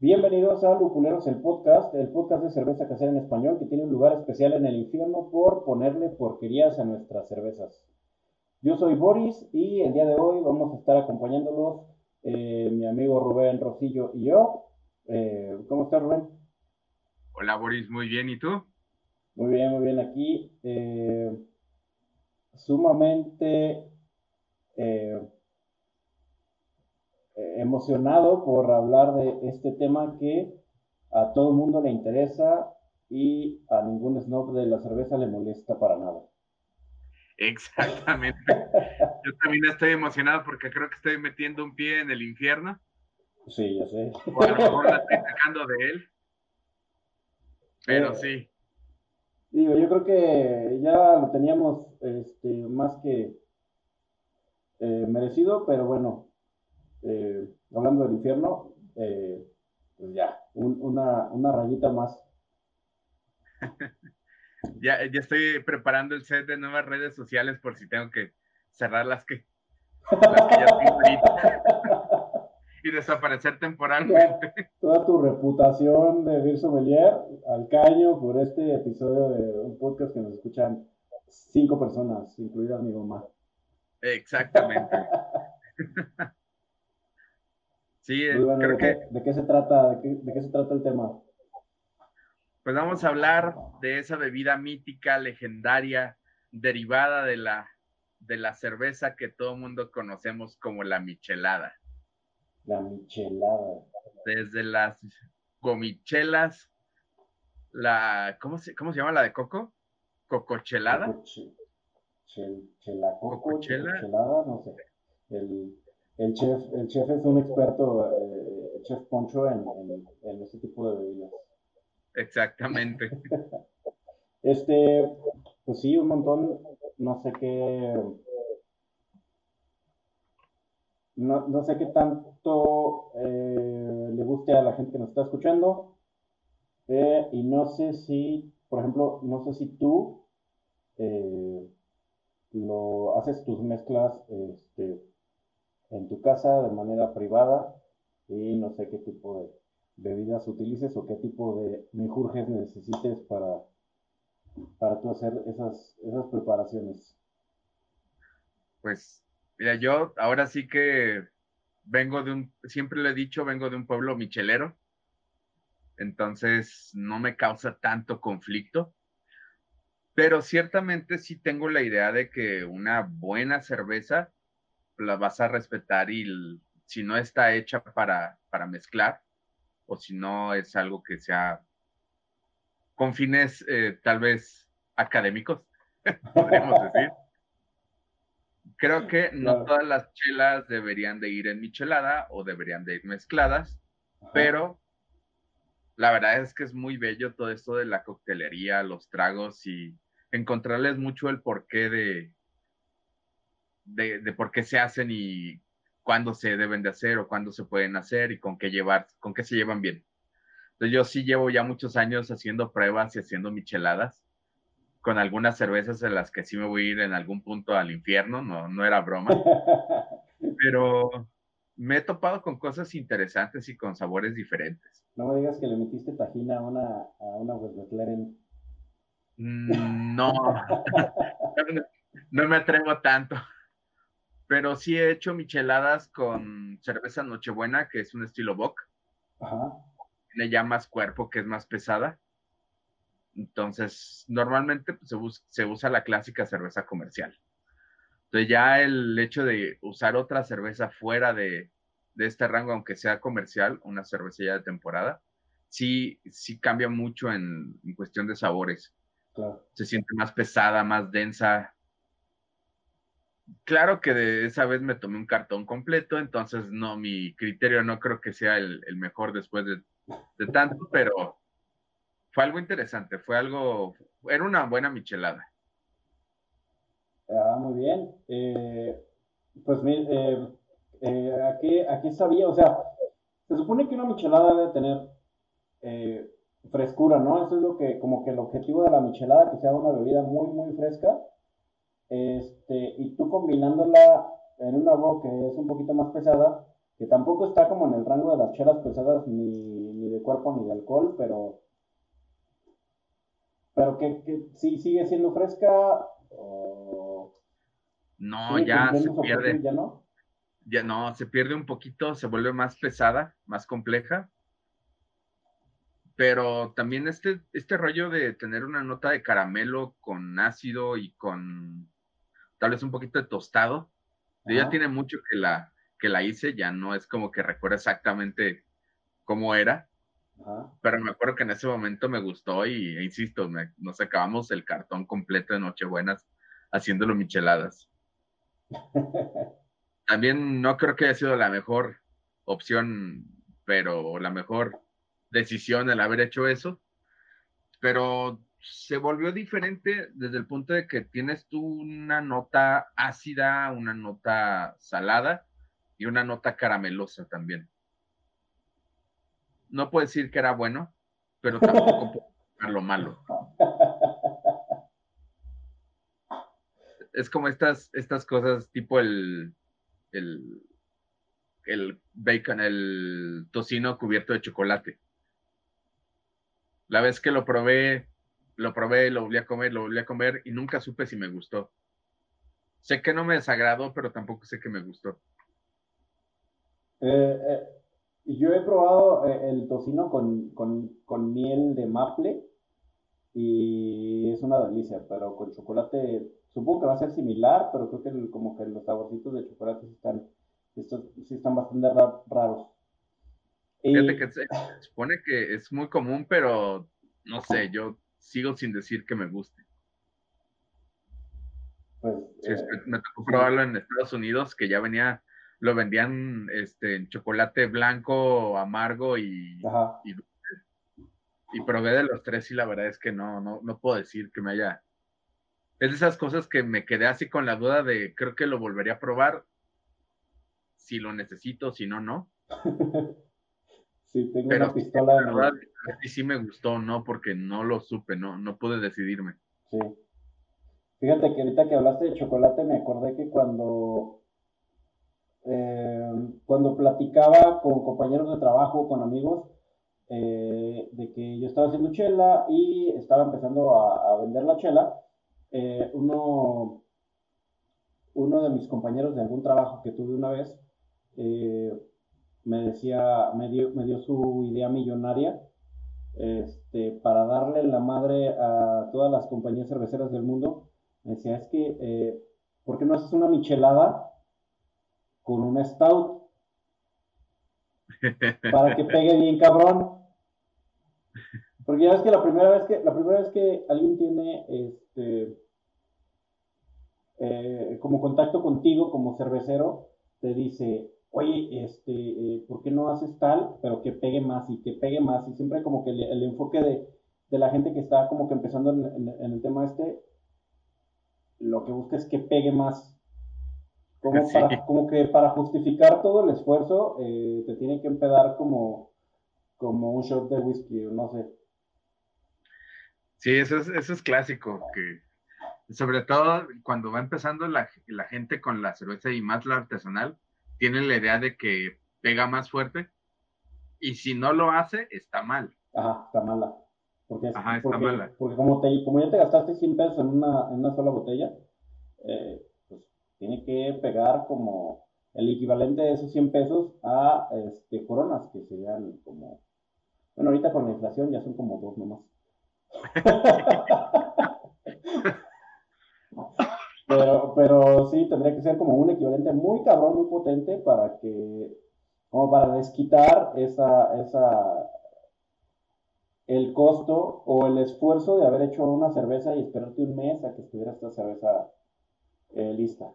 Bienvenidos a Lupuleros, el podcast, el podcast de cerveza casera en español que tiene un lugar especial en el infierno por ponerle porquerías a nuestras cervezas. Yo soy Boris y el día de hoy vamos a estar acompañándolos eh, mi amigo Rubén Rosillo y yo. Eh, ¿Cómo estás, Rubén? Hola, Boris, muy bien, ¿y tú? Muy bien, muy bien. Aquí eh, sumamente emocionado por hablar de este tema que a todo el mundo le interesa y a ningún snob de la cerveza le molesta para nada. Exactamente. Yo también estoy emocionado porque creo que estoy metiendo un pie en el infierno. Sí, ya sé. O a lo mejor la estoy sacando de él. Pero eh, sí. Digo, yo creo que ya lo teníamos este, más que eh, merecido, pero bueno, eh, hablando del infierno, pues ya, una, una rayita más. ya, ya estoy preparando el set de nuevas redes sociales por si tengo que cerrar las que, las que ya tengo y desaparecer temporalmente. Toda, tu reputación de Vir Sommelier al caño por este episodio de un podcast que nos escuchan cinco personas, incluida mi mamá. Exactamente. Sí, creo que... ¿De qué se trata? ¿De qué, se trata el tema? Pues vamos a hablar de esa bebida mítica, legendaria, derivada de la, de la cerveza que todo el mundo conocemos como la michelada. La michelada. Desde las gomichelas, la, ¿cómo se, cómo se llama la de coco? ¿Cocochelada? Cocochelada, no sé. El, el chef, el chef es un experto, eh, el chef Poncho, en, en, este tipo de bebidas. Exactamente. este, pues sí, un montón, no sé qué, no, no sé qué tanto eh, le guste a la gente que nos está escuchando. Eh, y no sé si, por ejemplo, no sé si tú lo haces tus mezclas este, en tu casa de manera privada y no sé qué tipo de bebidas utilices o qué tipo de menjurjes necesites para, para tú hacer esas, esas preparaciones. Pues, mira, yo ahora sí que vengo de un, siempre le he dicho, vengo de un pueblo michelero, entonces no me causa tanto conflicto, pero ciertamente sí tengo la idea de que una buena cerveza la vas a respetar y si no está hecha para, para mezclar o si no es algo que sea con fines eh, tal vez académicos, podríamos decir. Creo que no todas las chelas deberían de ir en michelada o deberían de ir mezcladas, pero la verdad es que es muy bello todo esto de la coctelería, los tragos y encontrarles mucho el porqué de, de, por qué se hacen y cuándo se deben de hacer o cuándo se pueden hacer y con qué llevar, con qué se llevan bien. Entonces yo sí llevo ya muchos años haciendo pruebas y haciendo micheladas con algunas cervezas en las que sí me voy a ir en algún punto al infierno, no, no era broma. Pero me he topado con cosas interesantes y con sabores diferentes. No me digas que le metiste tajina a una, a una mm, no, no me atrevo tanto pero sí he hecho micheladas con cerveza Nochebuena, que es un estilo Bock. Ajá. Le llamas cuerpo, que es más pesada. Entonces, normalmente pues, se, usa la clásica cerveza comercial. Entonces, ya el hecho de usar otra cerveza fuera de, este rango, aunque sea comercial, una cerveza ya de temporada, sí, sí cambia mucho en, en cuestión de sabores. Claro. Se siente más pesada, más densa, claro que de esa vez me tomé un cartón completo, entonces no, mi criterio no creo que sea el, mejor después de, tanto, pero fue algo interesante, fue algo, era una buena michelada. Ah, muy bien. Eh, pues eh, eh, aquí, aquí sabía, o sea, se supone que una michelada debe tener eh, frescura, ¿no? Eso es lo que, como que el objetivo de la michelada, que sea una bebida muy, muy fresca. Este, y tú combinándola en una boca que es un poquito más pesada, que tampoco está como en el rango de las chelas pesadas ni, de cuerpo ni de alcohol, pero pero que, que sí sigue siendo fresca no, ya se pierde. ¿Ya no? Ya no, se pierde un poquito, se vuelve más pesada, más compleja. Pero también este, este rollo de tener una nota de caramelo con ácido y con tal vez un poquito de tostado, ya tiene mucho que la, que la hice, ya no es como que recuerdo exactamente cómo era, pero me acuerdo que en ese momento me gustó y, e insisto, nos acabamos el cartón completo de Nochebuenas haciéndolo micheladas. También no creo que haya sido la mejor opción, pero la mejor decisión el haber hecho eso, pero se volvió diferente desde el punto de que tienes tú una nota ácida, una nota salada y una nota caramelosa también. No puedo decir que era bueno, pero tampoco puedo decir lo malo. Es como estas, estas cosas tipo el, el, el bacon, el tocino cubierto de chocolate. La vez que lo probé, lo probé, lo volví a comer, lo volví a comer y nunca supe si me gustó. Sé que no me desagradó, pero tampoco sé que me gustó. Eh, eh, yo he probado eh, el tocino con, con, miel de maple y es una delicia, pero con chocolate supongo que va a ser similar, pero creo que como que los saborcitos de chocolate están, sí están bastante raros. Fíjate que se supone que es muy común, pero no sé, yo sigo sin decir que me guste. Pues, eh, me tocó probarlo en Estados Unidos, que ya venía, lo vendían este, en chocolate blanco, amargo y, y, y probé de los tres y la verdad es que no, no, no puedo decir que me haya... Es de esas cosas que me quedé así con la duda de creo que lo volvería a probar si lo necesito, si no, no. Sí, tengo una pistola. La verdad, sí, sí me gustó, ¿no? Porque no lo supe, no, no pude decidirme. Sí. Fíjate que ahorita que hablaste de chocolate, me acordé que cuando, eh, cuando platicaba con compañeros de trabajo, con amigos, eh, de que yo estaba haciendo chela y estaba empezando a, vender la chela, eh, uno, uno de mis compañeros de algún trabajo que tuve una vez, me decía, me dio, me dio su idea millonaria este, para darle la madre a todas las compañías cerveceras del mundo. Me decía, es que, eh, ¿por qué no haces una michelada con un stout? Para que pegue bien cabrón. Porque ya ves que la primera vez que, la primera vez que alguien tiene este eh, como contacto contigo como cervecero, te dice, oye, este, eh, ¿por qué no haces tal, pero que pegue más y que pegue más? Y siempre como que el, enfoque de, la gente que está como que empezando en, el tema este, lo que busca es que pegue más. Como, para, como que para justificar todo el esfuerzo, eh, te tiene que empedar como, como un shot de whisky, no sé. Sí, eso es, eso es clásico, que sobre todo cuando va empezando la, la gente con la cerveza y más la artesanal, tienen la idea de que pega más fuerte y si no lo hace, está mal. Ajá, está mala. Porque, Ajá, está mala. Porque como, te, como ya te gastaste 100 pesos en una, en una sola botella, eh, pues tiene que pegar como el equivalente de esos 100 pesos a este, coronas, que serían como... Bueno, ahorita con la inflación ya son como dos nomás. Pero, sí, tendría que ser como un equivalente muy cabrón, muy potente para que, como para desquitar esa, esa, el costo o el esfuerzo de haber hecho una cerveza y esperarte un mes a que estuviera esta cerveza eh, lista.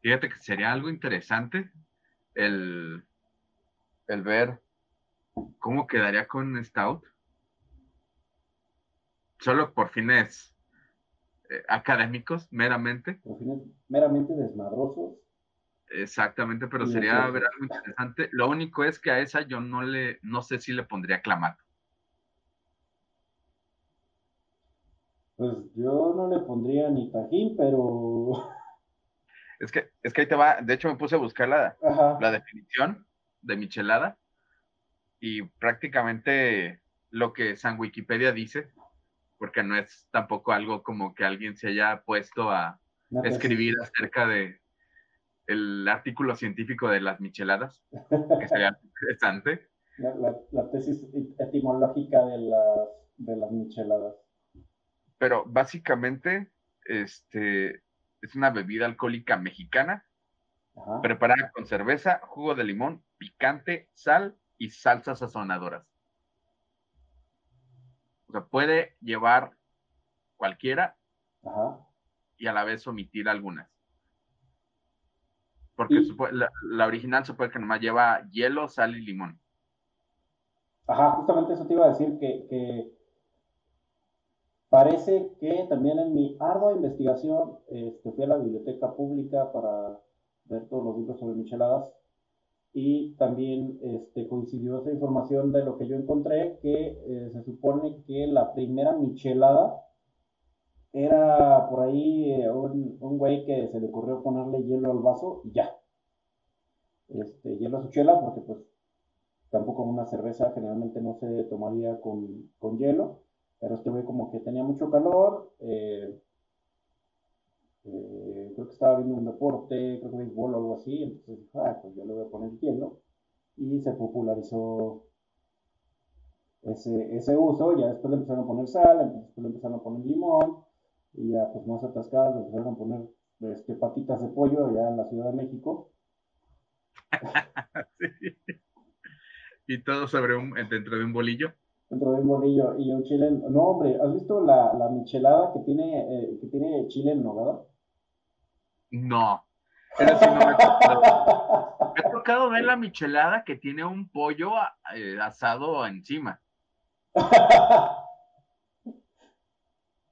Fíjate que sería algo interesante el, el ver cómo quedaría con Stout. Solo por fines eh, académicos, meramente. meramente desmadrosos. Exactamente, pero sería ver algo interesante. Lo único es que a esa yo no le, no sé si le pondría clamato. Pues yo no le pondría ni tajín, pero. Es que, es que ahí te va. De hecho, me puse a buscar la, la definición de michelada. Y prácticamente lo que San Wikipedia dice, porque no es tampoco algo como que alguien se haya puesto a escribir acerca de el artículo científico de las micheladas, que sería interesante. La, tesis etimológica de las, de las micheladas. Pero básicamente, este, es una bebida alcohólica mexicana, preparada con cerveza, jugo de limón, picante, sal y salsas sazonadoras. O sea, puede llevar cualquiera y a la vez omitir algunas. Porque la, original supone que nomás lleva hielo, sal y limón. Ajá, justamente eso te iba a decir que, parece que también en mi ardua investigación este, fui a la biblioteca pública para ver todos los libros sobre micheladas y también este, coincidió esa información de lo que yo encontré, que eh, se supone que la primera michelada era por ahí eh, un, un güey que se le ocurrió ponerle hielo al vaso y ya. Este, hielo a su chela, porque pues tampoco una cerveza generalmente no se tomaría con, hielo, pero este güey como que tenía mucho calor, eh, eh, creo que estaba viendo un deporte, creo que béisbol o algo así, entonces dijo, ah, pues yo le voy a poner hielo, y se popularizó ese, ese uso, ya después le empezaron a poner sal, después le empezaron a poner limón, y ya pues más atascadas empezaron a poner este, patitas de pollo allá en la Ciudad de México. Y todo sobre un, dentro de un bolillo. Dentro de un bolillo y un chile. No, hombre, ¿has visto la, la michelada que tiene, eh, que tiene chile en nogada? No. Es decir, no me, me ha tocado ver la michelada que tiene un pollo eh, asado encima.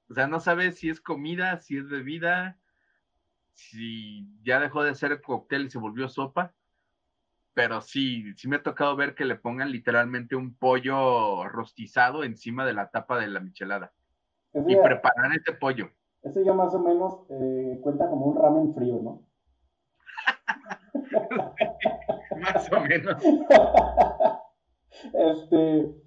O sea, no sabes si es comida, si es bebida, si ya dejó de ser cóctel y se volvió sopa. Pero sí, sí me ha tocado ver que le pongan literalmente un pollo rostizado encima de la tapa de la michelada. y preparar este pollo. Eso ya más o menos eh, cuenta como un ramen frío, ¿no? más o menos. este,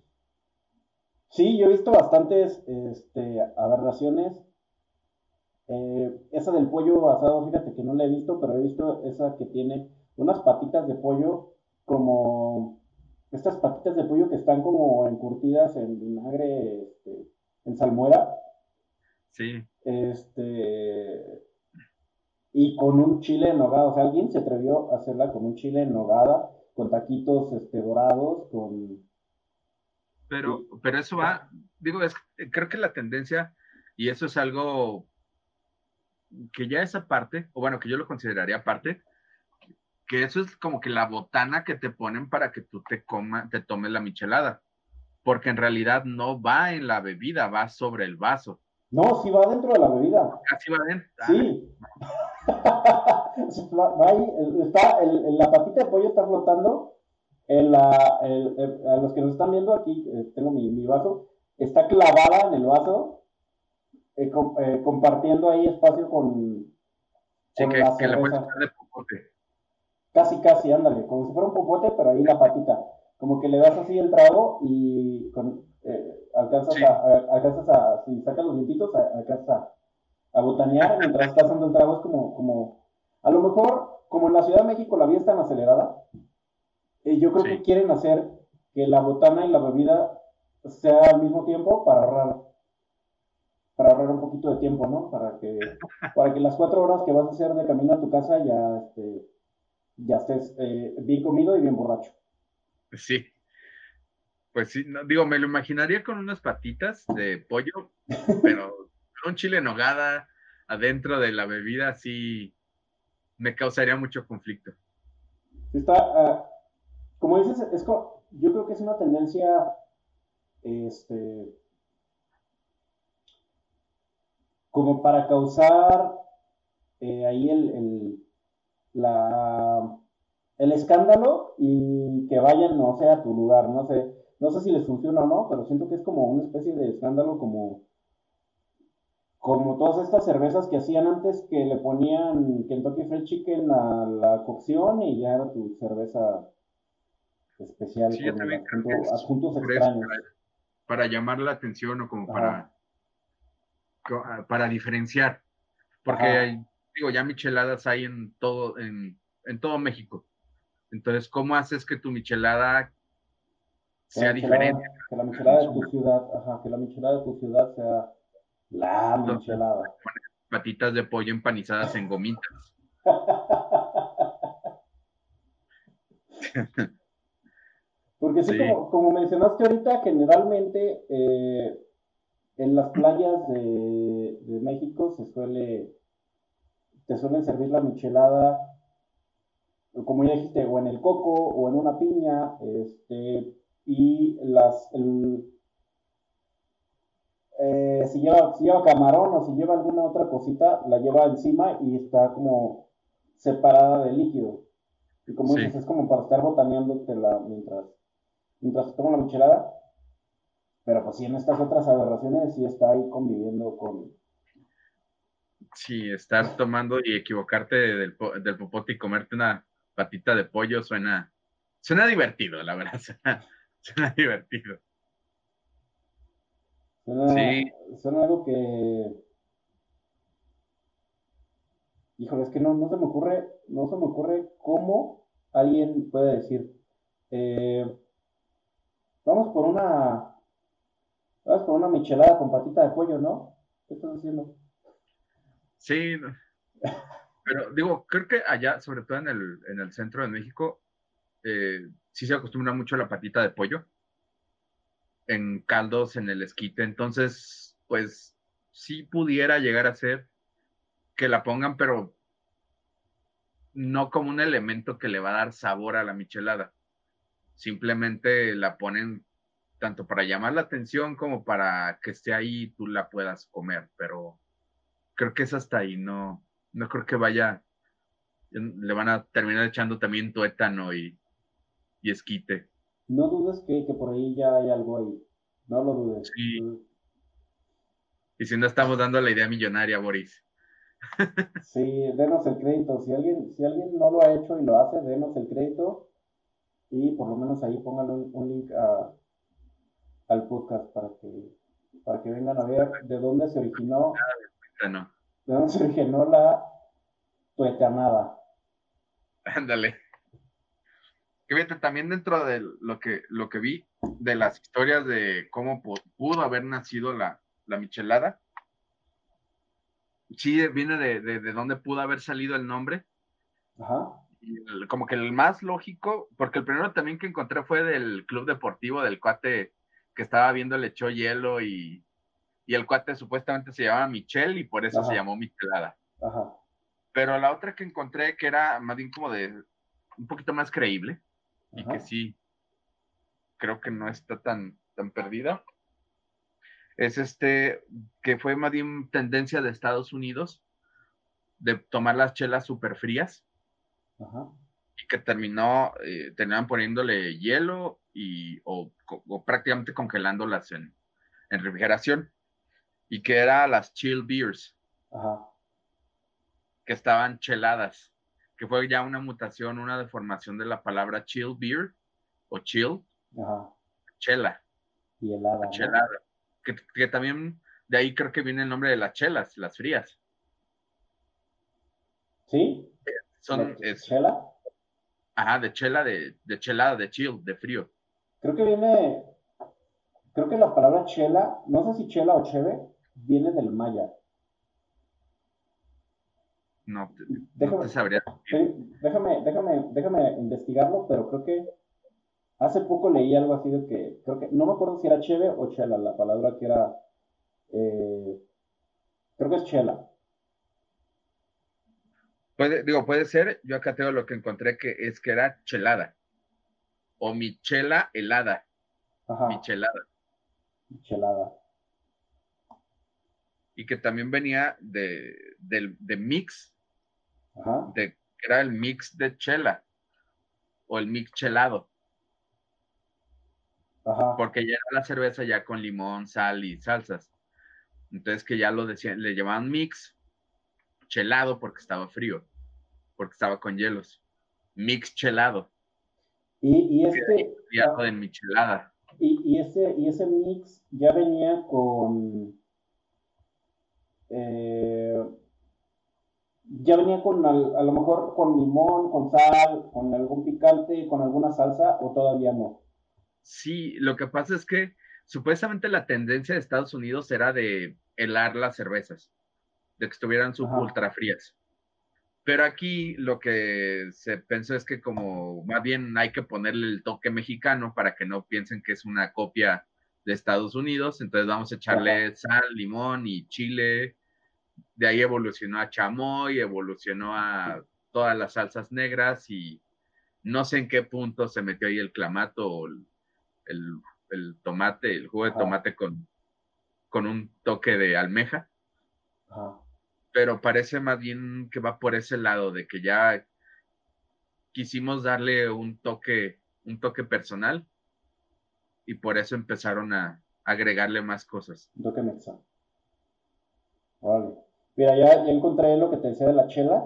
Sí, yo he visto bastantes este, aberraciones. Eh, esa del pollo asado, fíjate que no la he visto, pero he visto esa que tiene unas patitas de pollo como estas patitas de pollo que están como encurtidas en vinagre, este, en salmuera. Sí. Este, y con un chile en nogada. O sea, alguien se atrevió a hacerla con un chile en nogada, con taquitos este, dorados, con pero, pero eso va, digo, es, creo que la tendencia, y eso es algo que ya esa parte, o bueno, que yo lo consideraría parte, que eso es como que la botana que te ponen para que tú te coma, te tomes la michelada, porque en realidad no va en la bebida, va sobre el vaso. No, sí va dentro de la bebida. Así va dentro. Sí. va ahí, está, la patita de pollo está flotando en la, a los que nos están viendo aquí, eh, tengo mi, mi, vaso, está clavada en el vaso, eh, eh, compartiendo ahí espacio con, sí, que, que le puedes de popote. Casi, casi, ándale, como si fuera un popote, pero ahí la patita. Como que le das así el trago y con, alcanzas, a, alcanzas a, si sacas los dientitos, alcanzas a, a botanear mientras estás dando el trago. Es como, como, a lo mejor, como en la Ciudad de México la vía es tan acelerada, eh, yo creo que quieren hacer que la botana y la bebida sea al mismo tiempo para ahorrar para ahorrar un poquito de tiempo, ¿no? Para que, para que las cuatro horas que vas a hacer de camino a tu casa ya, este, ya estés eh, bien comido y bien borracho. Sí. Pues sí, no, digo, me lo imaginaría con unas patitas de pollo, pero con un chile en nogada adentro de la bebida, sí me causaría mucho conflicto. Está, ah, como dices, es yo creo que es una tendencia este, como para causar eh, ahí el, el, la, el escándalo y que vayan, no sé, a tu lugar, no sé, no sé si les funciona o no, pero siento que es como una especie de escándalo como como todas estas cervezas que hacían antes que le ponían Kentucky Fried Chicken a la cocción y ya era tu cerveza especial con adjuntos extraños. Para, llamar la atención o como para, para diferenciar. Porque digo, ya micheladas hay en todo, en, en, todo México. Entonces, ¿cómo haces que tu michelada sea diferente? Que la michelada de tu ciudad, ajá, que la michelada de tu ciudad sea la michelada. Patitas de pollo empanizadas en gomitas. Porque sí, Como, mencionaste ahorita, generalmente eh, en las playas de, México se suele, te suelen servir la michelada, como ya dijiste, o en el coco o en una piña, este, y las, eh, si, lleva, si lleva camarón o si lleva alguna otra cosita, la lleva encima y está como separada del líquido. Y como dices, es como para estar botaneándotela mientras, mientras toma la michelada. Pero pues sí, en estas otras aberraciones sí está ahí conviviendo con... Sí, estar tomando y equivocarte del, del popote y comerte una patita de pollo suena, suena divertido, la verdad, suena divertido. Suena, sí. suena algo que. Híjole, es que no, no se me ocurre, no se me ocurre cómo alguien puede decir, eh, vamos por una, vamos por una michelada con patita de pollo, ¿no? ¿Qué estás haciendo? Sí, pero digo, creo que allá, sobre todo en el, en el centro de México, eh, sí se acostumbra mucho a la patita de pollo en caldos en el esquite. Entonces, pues sí pudiera llegar a ser que la pongan, pero no como un elemento que le va a dar sabor a la michelada. Simplemente la ponen tanto para llamar la atención como para que esté ahí y tú la puedas comer, pero creo que es hasta ahí, no, no creo que vaya, le van a terminar echando también tuétano y, y esquite. No dudes que, por ahí ya hay algo ahí. No lo dudes. Sí. Y si no estamos dando la idea millonaria, Boris. sí, denos el crédito. Si alguien, si alguien no lo ha hecho y lo hace, denos el crédito. Y por lo menos ahí pónganle un, link al podcast para que, para que vengan a ver de dónde se originó. De dónde se originó la tuetanada. Ándale que fíjate, también dentro de lo que, lo que vi de las historias de cómo pudo haber nacido la, michelada, sí viene de, de, dónde pudo haber salido el nombre. Ajá. como que el más lógico, porque el primero también que encontré fue del club deportivo del cuate que estaba viendo le echó hielo y, el cuate supuestamente se llamaba Michel y por eso se llamó Michelada. Ajá. Pero la otra que encontré que era más bien como de un poquito más creíble, y que sí, creo que no está tan, tan perdida. Es este, que fue más bien tendencia de Estados Unidos de tomar las chelas súper frías. Y que terminó, eh, terminaban poniéndole hielo y, o, prácticamente congelándolas en, en, refrigeración. Y que era las chill beers. Que estaban cheladas que fue ya una mutación, una deformación de la palabra chill beer o chill, Ajá. chela. Y helada. Chelada. Que, también de ahí creo que viene el nombre de las chelas, las frías. ¿Sí? Son, ¿Chela? Ajá, de chela, de, de chelada, de chill, de frío. Creo que viene, creo que la palabra chela, no sé si chela o cheve, viene del maya. No, déjame, sabría. déjame, déjame, déjame investigarlo, pero creo que hace poco leí algo así de que, creo que, no me acuerdo si era cheve o chela, la palabra que era, eh, creo que es chela. Puede, digo, puede ser, yo acá tengo lo que encontré que es que era chelada. O michela helada. Ajá. Michelada. Michelada. y que también venía de, de mix, De, era el mix de chela o el mix chelado. Porque ya era la cerveza ya con limón, sal y salsas. Entonces que ya lo decían, le llamaban mix chelado porque estaba frío, porque estaba con hielos. Mix chelado. Y, y este. de michelada. Y, y, ese, y ese mix ya venía con. Eh, ya venía con a lo mejor con limón, con sal, con algún picante, con alguna salsa o todavía no. Sí, lo que pasa es que supuestamente la tendencia de Estados Unidos era de helar las cervezas, de que estuvieran ultra frías. Pero aquí lo que se pensó es que como más bien hay que ponerle el toque mexicano para que no piensen que es una copia de Estados Unidos, entonces vamos a echarle sal, limón y chile. De ahí evolucionó a chamoy, evolucionó a todas las salsas negras y no sé en qué punto se metió ahí el clamato o el, el, tomate, el jugo de tomate con, con un toque de almeja. Pero parece más bien que va por ese lado, de que ya quisimos darle un toque, un toque personal y por eso empezaron a agregarle más cosas. Un toque mexa. Vale. Mira, ya, ya, encontré lo que te decía de la chela.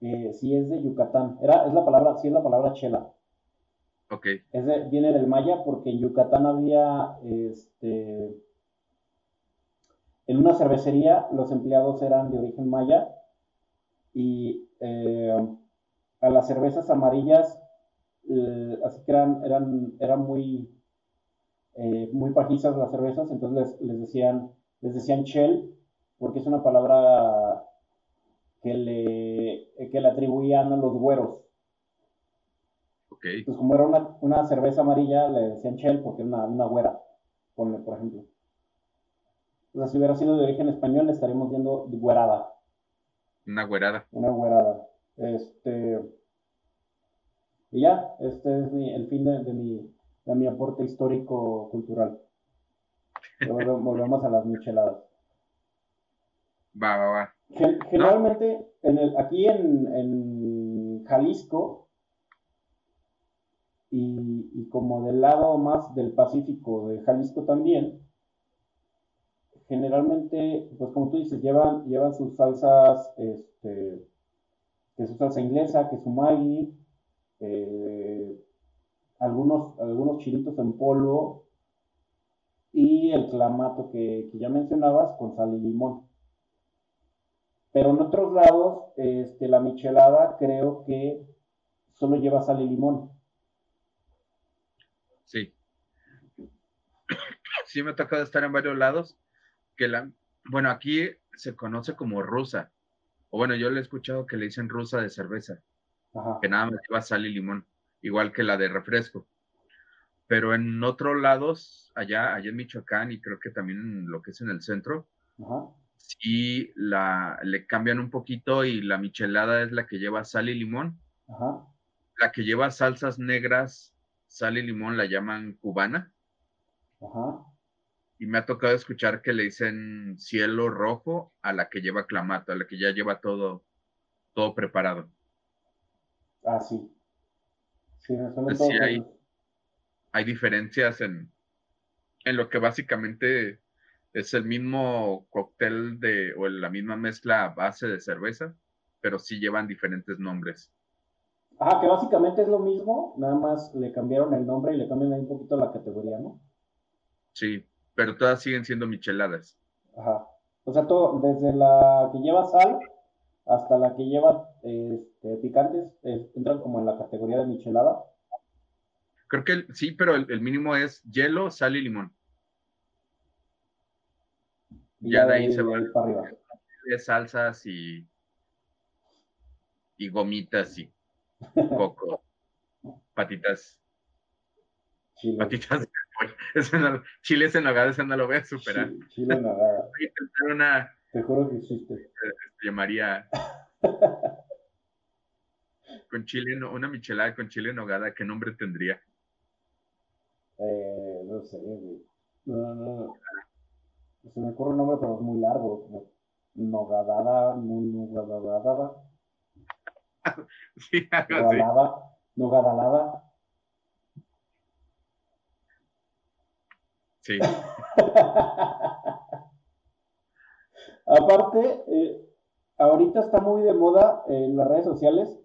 Eh, sí es de Yucatán. Era, es la palabra, sí es la palabra chela. Ok. viene del maya porque en Yucatán había, este, en una cervecería los empleados eran de origen maya y eh, a las cervezas amarillas, eh, así que eran, eran, eran muy, muy pajizas las cervezas, entonces les, les, decían, les decían shell porque es una palabra que le, que le atribuían a los güeros. Pues como era una, cerveza amarilla, le decían Shell porque era una, güera, ponle, por ejemplo. O sea, si hubiera sido de origen español, le estaríamos viendo güerada. Una güerada. Una güerada. Este. Y ya, este es el fin de, mi, de mi aporte histórico-cultural. Volvemos a las micheladas. Va, va, va. Generalmente, en el, aquí en, en Jalisco, y, como del lado más del Pacífico de Jalisco también, generalmente, pues como tú dices, llevan, llevan sus salsas, este, que su salsa inglesa, que su Maggi, eh, algunos, algunos chilitos en polvo y el clamato que, que, ya mencionabas con sal y limón. Pero en otros lados, este, la michelada creo que solo lleva sal y limón. Sí. Sí me ha tocado estar en varios lados que la, bueno, aquí se conoce como rusa. O bueno, yo le he escuchado que le dicen rusa de cerveza. Que nada más lleva sal y limón, igual que la de refresco. Pero en otros lados, allá, allá en Michoacán y creo que también en lo que es en el centro, sí la, le cambian un poquito y la michelada es la que lleva sal y limón. La que lleva salsas negras sal y limón la llaman cubana. Ajá. Y me ha tocado escuchar que le dicen cielo rojo a la que lleva clamato, a la que ya lleva todo, todo preparado. Ah, sí. Sí, hay, hay diferencias en, en lo que básicamente es el mismo cóctel de, o la misma mezcla base de cerveza, pero sí llevan diferentes nombres. Ajá, que básicamente es lo mismo, nada más le cambiaron el nombre y le cambian ahí un poquito la categoría, ¿no? Sí, pero todas siguen siendo micheladas. Ajá. O sea, todo, desde la que lleva sal hasta la que lleva este, picantes, entran como en la categoría de michelada. Creo que sí, pero el, mínimo es hielo, sal y limón. Ya, de ahí, se va. Para arriba. De salsas y, y gomitas y coco, patitas. Patitas de chiles en nogada, ese no lo voy a superar. chile en nogada. Voy a intentar una. Te juro que existe. Se llamaría. con chile, una michelada con chile en nogada, ¿qué nombre tendría? Eh, no sé, No, no. Se me ocurre un nombre, pero es muy largo, como Nogadada, Nogadada. sí, algo Nogadalada. Sí. Aparte, eh, ahorita está muy de moda en las redes sociales.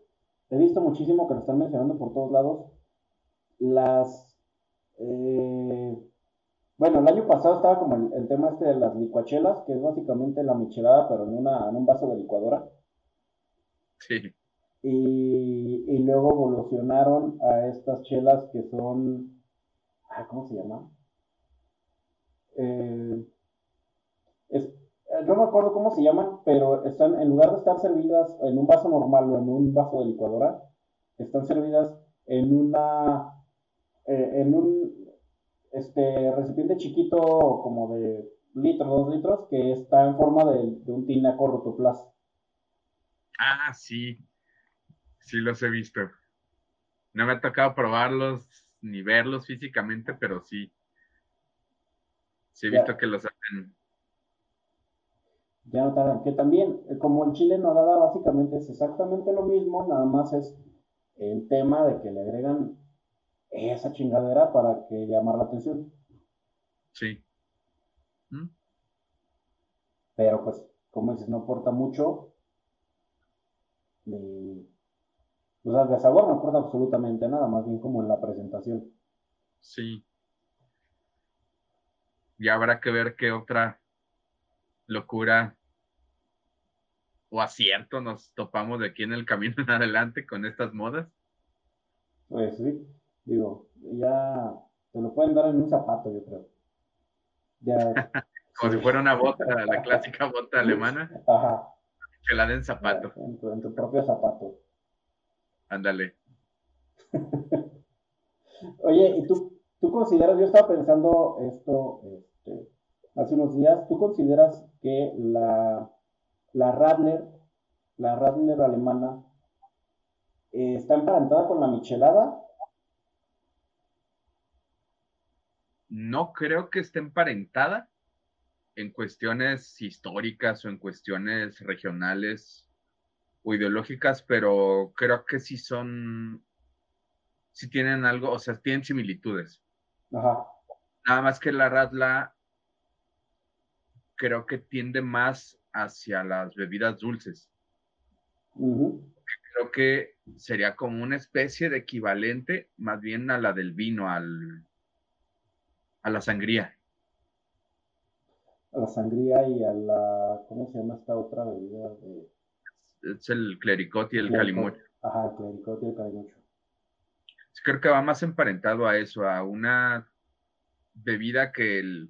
He visto muchísimo que lo están mencionando por todos lados. Las. Eh, bueno, el año pasado estaba como el, tema este de las licuachelas, que es básicamente la michelada, pero en, una, en un vaso de licuadora. Sí. Y, y luego evolucionaron a estas chelas que son. Ah, ¿Cómo se llama? Eh, no me acuerdo cómo se llaman, pero están, en lugar de estar servidas en un vaso normal o en un vaso de licuadora, están servidas en una, eh, en un este, recipiente chiquito como de litro, dos litros, que está en forma de, un tinaco rotoplas. Ah, sí, sí los he visto. No me ha tocado probarlos ni verlos físicamente, pero sí. Sí he visto que los hacen. Ya notaron que también, eh, como el chile no nogada básicamente es exactamente lo mismo, nada más es el tema de que le agregan esa chingadera para que llamar la atención. Sí. ¿Mm? Pero pues, como dices, no aporta mucho. De, o sea, de sabor no aporta absolutamente nada, más bien como en la presentación. Sí. Y habrá que ver qué otra locura o acierto nos topamos de aquí en el camino en adelante con estas modas. Pues sí, digo, ya se lo pueden dar en un zapato, yo creo. Ya, Como si fuera una bota, la clásica bota alemana. Ajá. Que la den zapato. En tu, en tu propio zapato. Ándale. Oye, ¿y tú ¿Tú consideras, yo estaba pensando esto este, hace unos días, ¿tú consideras que la, la Radler, la Radler alemana, eh, está emparentada con la michelada? No creo que esté emparentada en cuestiones históricas o en cuestiones regionales o ideológicas, pero creo que sí son, sí tienen algo, o sea, tienen similitudes. Nada más que la Radla creo que tiende más hacia las bebidas dulces. Creo que sería como una especie de equivalente más bien a la del vino, al, a la sangría. A la sangría y a la, ¿cómo se llama esta otra bebida? Es el clericot y el calimocho. Ajá, el clericot y el calimocho creo que va más emparentado a eso, a una bebida que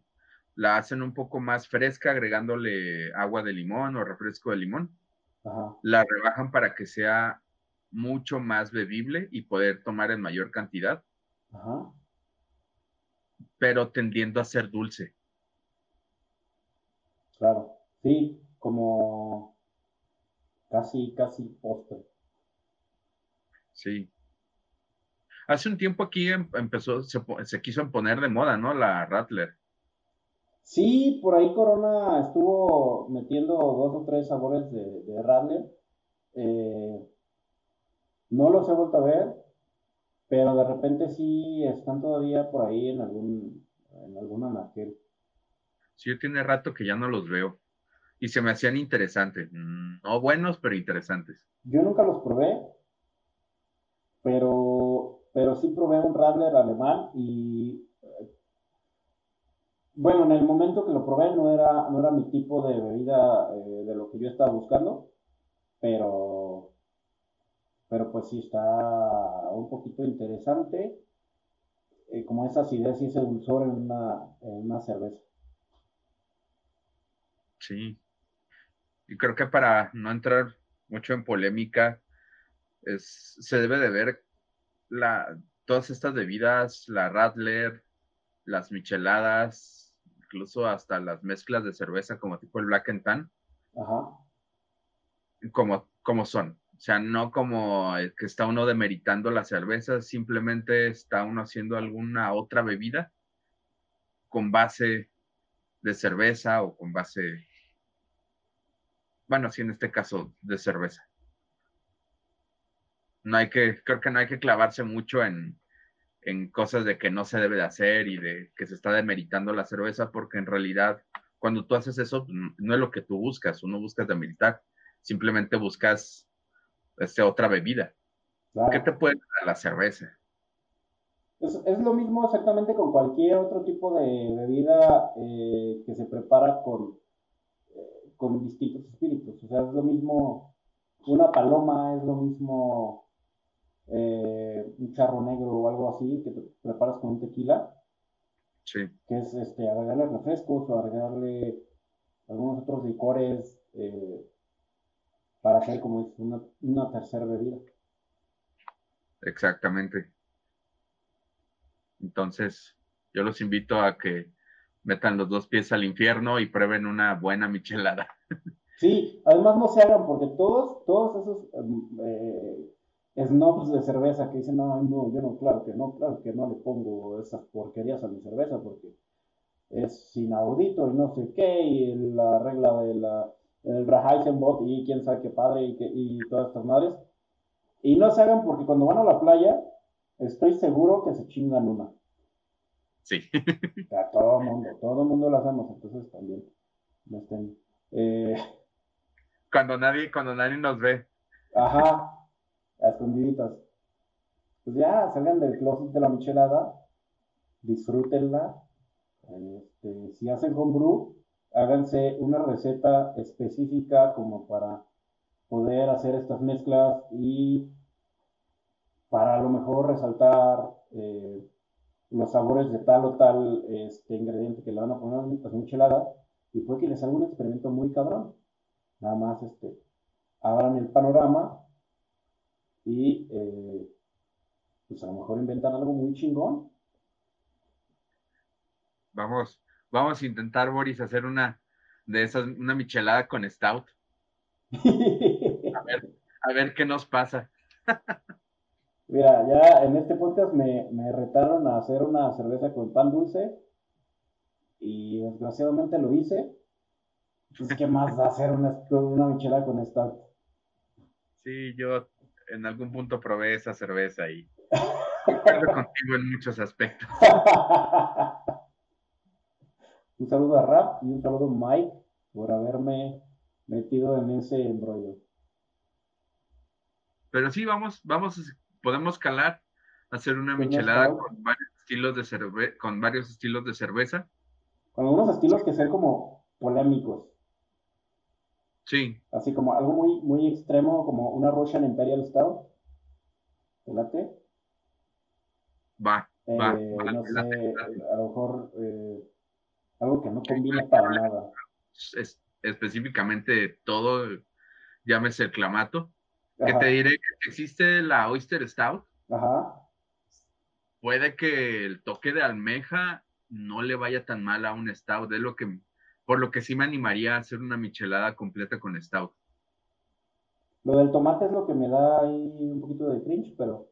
la hacen un poco más fresca agregándole agua de limón o refresco de limón. La rebajan para que sea mucho más bebible y poder tomar en mayor cantidad. Pero tendiendo a ser dulce. Claro, sí, como casi, casi postre. Sí. Hace un tiempo aquí em, empezó, se, quiso poner de moda, ¿no? La Rattler. Sí, por ahí Corona estuvo metiendo dos o tres sabores de, de Rattler. Eh, no los he vuelto a ver, pero de repente sí están todavía por ahí en algún en anaquel. Sí, tiene rato que ya no los veo. Y se me hacían interesantes. No buenos, pero interesantes. Yo nunca los probé, pero pero sí probé un Radler alemán y bueno, en el momento que lo probé no era, no era mi tipo de bebida eh, de lo que yo estaba buscando, pero, pero pues sí está un poquito interesante, eh, como esa acidez y ese dulzor en una, en una cerveza. Sí, y creo que para no entrar mucho en polémica, es, se debe de ver la, todas estas bebidas, la Radler, las micheladas, incluso hasta las mezclas de cerveza como tipo el Black and Tan, Como, como son. O sea, no como que está uno demeritando la cerveza, simplemente está uno haciendo alguna otra bebida con base de cerveza o con base, bueno, sí, en este caso, de cerveza. No hay que, creo que no hay que clavarse mucho en, en cosas de que no se debe de hacer y de que se está demeritando la cerveza, porque en realidad cuando tú haces eso, no es lo que tú buscas, uno buscas demeritar, simplemente buscas este, otra bebida. ¿Qué te puede dar la cerveza? Es, es, lo mismo exactamente con cualquier otro tipo de bebida eh, que se prepara con, eh, con distintos espíritus. O sea, es lo mismo una paloma, es lo mismo eh, un charro negro o algo así que te preparas con un tequila. Sí. Que es este, agregarle refrescos o agregarle algunos otros licores para hacer como una, una tercera bebida. Exactamente. Entonces, yo los invito a que metan los dos pies al infierno y prueben una buena michelada. Sí, además no se hagan porque todos, todos esos eh, snobs de cerveza que dicen, no, no, yo no, claro que no, claro que no le pongo esas porquerías a mi cerveza porque es inaudito y no sé qué, y la regla de la, el Rahaisenbot y quién sabe qué padre y, que, y todas estas madres. Y no se hagan porque cuando van a la playa, estoy seguro que se chingan una. Sí. A todo el mundo, todo el mundo lo hacemos, entonces también no estén. Eh, cuando nadie, cuando nadie nos ve. Ajá, a escondiditas. Pues ya, salgan del closet de la michelada, disfrútenla. Este, si hacen homebrew, háganse una receta específica como para poder hacer estas mezclas y para a lo mejor resaltar eh, los sabores de tal o tal este, ingrediente que le van a poner a su y puede que les salga un experimento muy cabrón. Nada más este, abran el panorama y eh, pues a lo mejor inventan algo muy chingón. Vamos, vamos a intentar, Boris, hacer una de esas, una michelada con stout. A ver, a ver qué nos pasa. Mira, ya en este podcast me, retaron a hacer una cerveza con pan dulce y desgraciadamente lo hice. Entonces, ¿qué más da hacer una, una michelada con stout? Sí, yo en algún punto probé esa cerveza y contigo en muchos aspectos. un saludo a Rap y un saludo a Mike por haberme metido en ese embrollo. Pero sí, vamos, vamos, podemos calar, hacer una michelada con varios estilos de cerveza, con varios estilos de cerveza. Con algunos estilos que ser como polémicos. Sí. Así como algo muy, muy extremo, como una Russian Imperial Stout. ¿Te late? Va, va, eh, No sé, a lo mejor eh, algo que no combina para nada. Es, específicamente todo, llámese el clamato, que te diré que existe la Oyster Stout. Ajá. Puede que el toque de almeja no le vaya tan mal a un Stout, de lo que, por lo que sí me animaría a hacer una michelada completa con Stout. Lo del tomate es lo que me da ahí un poquito de cringe, pero.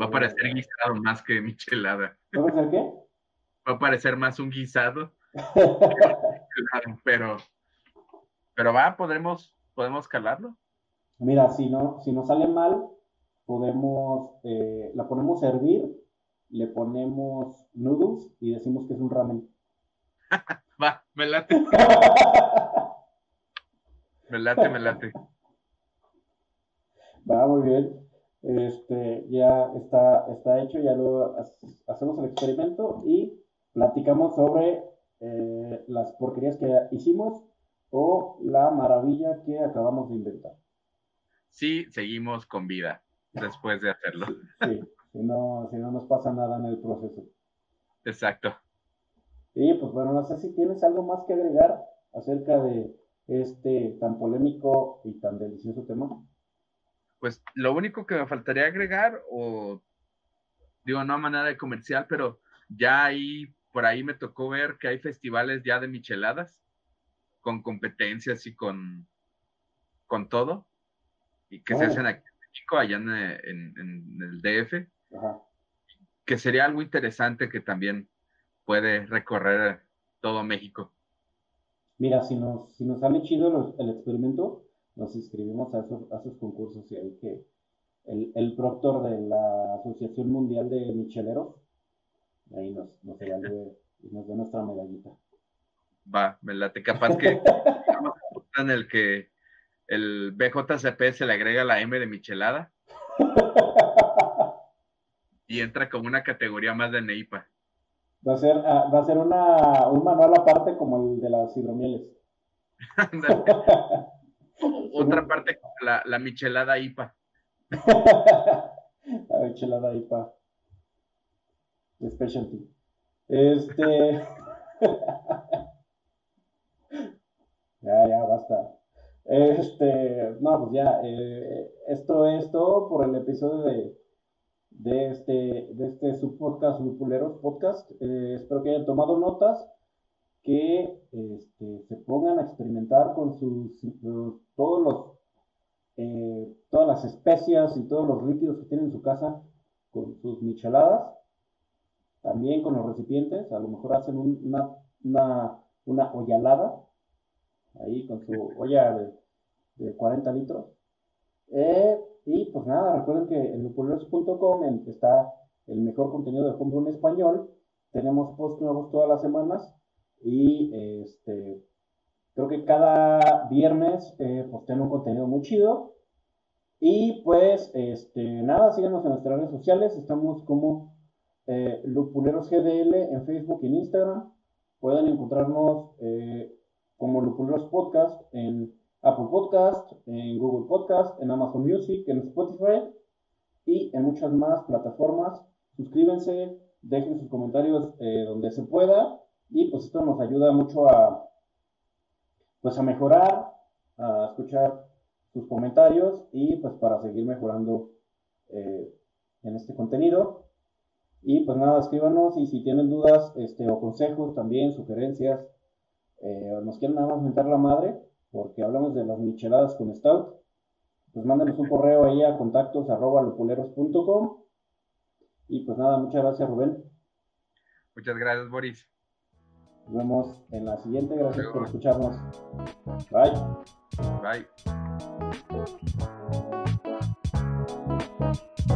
Va a parecer eh, guisado más que michelada. ¿Va a parecer qué? Va a parecer más un guisado pero, pero va, podremos, podemos calarlo. Mira, si no, si no sale mal, podemos, eh, la ponemos a hervir, le ponemos noodles y decimos que es un ramen. va, me late. me late, me late. Va, muy bien. Este, ya está, está hecho, ya lo hacemos el experimento y platicamos sobre eh, las porquerías que hicimos o la maravilla que acabamos de inventar. Sí, seguimos con vida después de hacerlo. Sí, si no, si no nos pasa nada en el proceso. Exacto. Y pues bueno, no sé si tienes algo más que agregar acerca de este tan polémico y tan delicioso tema. Pues lo único que me faltaría agregar, o digo, no a manera de comercial, pero ya hay por ahí me tocó ver que hay festivales ya de micheladas, con competencias y con, con todo, y que se hacen aquí en México, allá en, el DF, que sería algo interesante que también puede recorrer todo México. Mira, si nos, si nos sale chido el experimento, nos inscribimos a esos, a esos concursos y ahí que el, el proctor de la Asociación Mundial de Micheleros, ahí nos, nos evalúe y nos dé nuestra medallita. Va, me late capaz que en el que el BJCP se le agrega la M de michelada y entra como una categoría más de Neipa. Va a ser, ah, va a ser una, un manual aparte como el de las hidromieles. Otra parte, la, la michelada IPA. la michelada IPA. Specialty. Este. ya, ya, basta. Este, no, pues ya, eh, esto es todo por el episodio de, de este, de este subpodcast, Lupuleros Podcast. Eh, espero que hayan tomado notas, que este, se pongan a experimentar con sus, todos los, eh, todas las especias y todos los líquidos que tienen en su casa con sus micheladas, también con los recipientes, a lo mejor hacen una, una, una ollalada, ahí con su olla de, de 40 litros. Eh, y pues nada, recuerden que en lupuleros.com está el mejor contenido de homebrew en español. Tenemos posts nuevos todas las semanas y este, creo que cada viernes eh, pues tengo un contenido muy chido. Y pues este, nada, síganos en nuestras redes sociales. Estamos como eh, Lupuleros GDL en Facebook y en Instagram. Pueden encontrarnos eh, como Lupuleros Podcast en Apple Podcast, en Google Podcast, en Amazon Music, en Spotify y en muchas más plataformas. Suscríbanse, dejen sus comentarios eh, donde se pueda y pues esto nos ayuda mucho a pues a mejorar, a escuchar sus comentarios y pues para seguir mejorando en este contenido. Y pues nada, escríbanos y si tienen dudas este, o consejos también, sugerencias, eh, nos quieren nada más mentar la madre, porque hablamos de las micheladas con Stout, pues mándenos un correo ahí a contactos arroba lopuleros.com. Y pues nada, muchas gracias Rubén. Muchas gracias Boris. Nos vemos en la siguiente. Gracias por escucharnos. Bye. Bye.